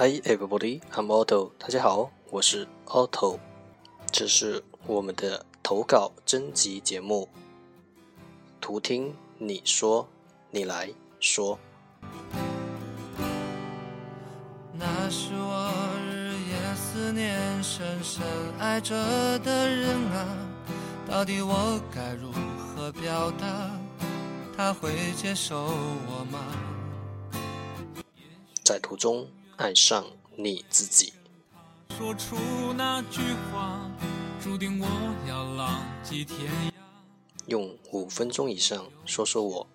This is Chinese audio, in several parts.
Hi everybody, I'm Otto。大家好，我是 Otto。这是我们的投稿征集节目，图听你说，你来说。那是我日夜思念、深深爱着的人啊，到底我该如何表达？他会接受我吗？在途中爱上你自己。说出那句话，注定我要浪迹天涯。用五分钟以上说说我，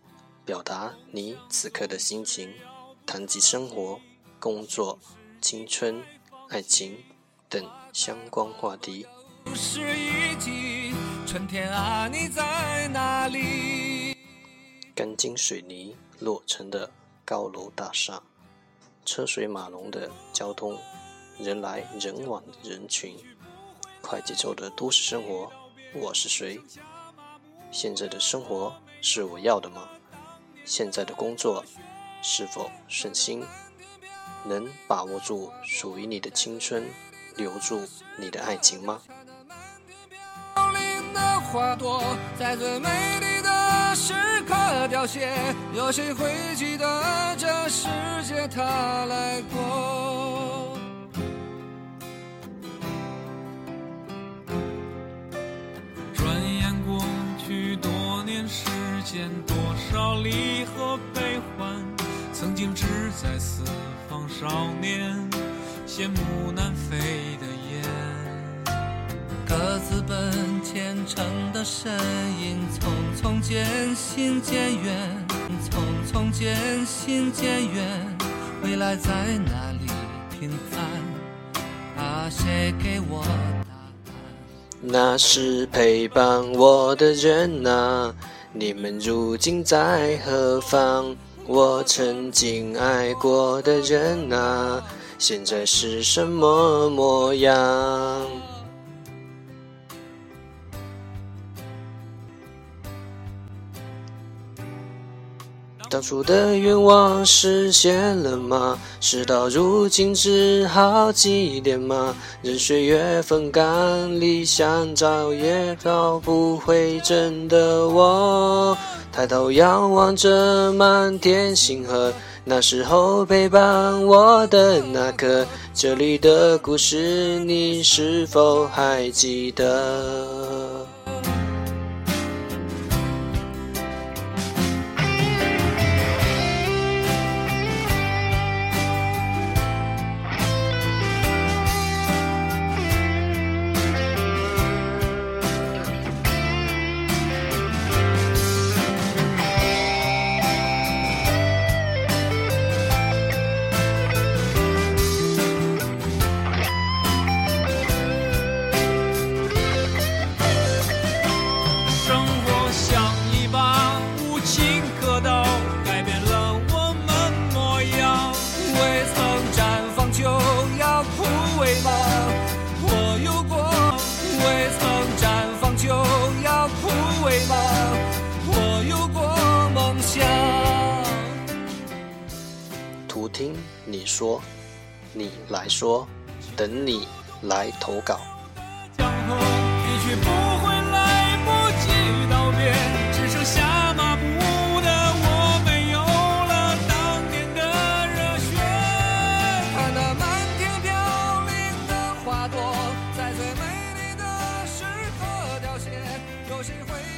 表达你此刻的心情，谈及生活、工作、青春、爱情等相关话题。是一季春天啊，你在哪里？钢筋水泥落成的高楼大厦，车水马龙的交通，人来人往的人群，快节奏的都市生活，我是谁？现在的生活是我要的吗？现在的工作是否顺心？能把握住属于你的青春，留住你的爱情吗？时刻凋谢，有谁会记得这世界它来过？转眼过去多年时间，多少离合悲欢，曾经志在四方少年，羡慕南飞的雁，各自奔前程的身影。匆匆渐行渐远，匆匆渐行渐远，未来在哪里平凡？啊，谁给我答案？那是陪伴我的人啊，你们如今在何方？我曾经爱过的人啊，现在是什么模样？当初的愿望实现了吗？事到如今只好祭奠吗？任岁月风干，理想早也找不回真的我。抬头仰望着满天星河，那时候陪伴我的那个，这里的故事你是否还记得？听你说，你来说，等你来投稿。有谁会？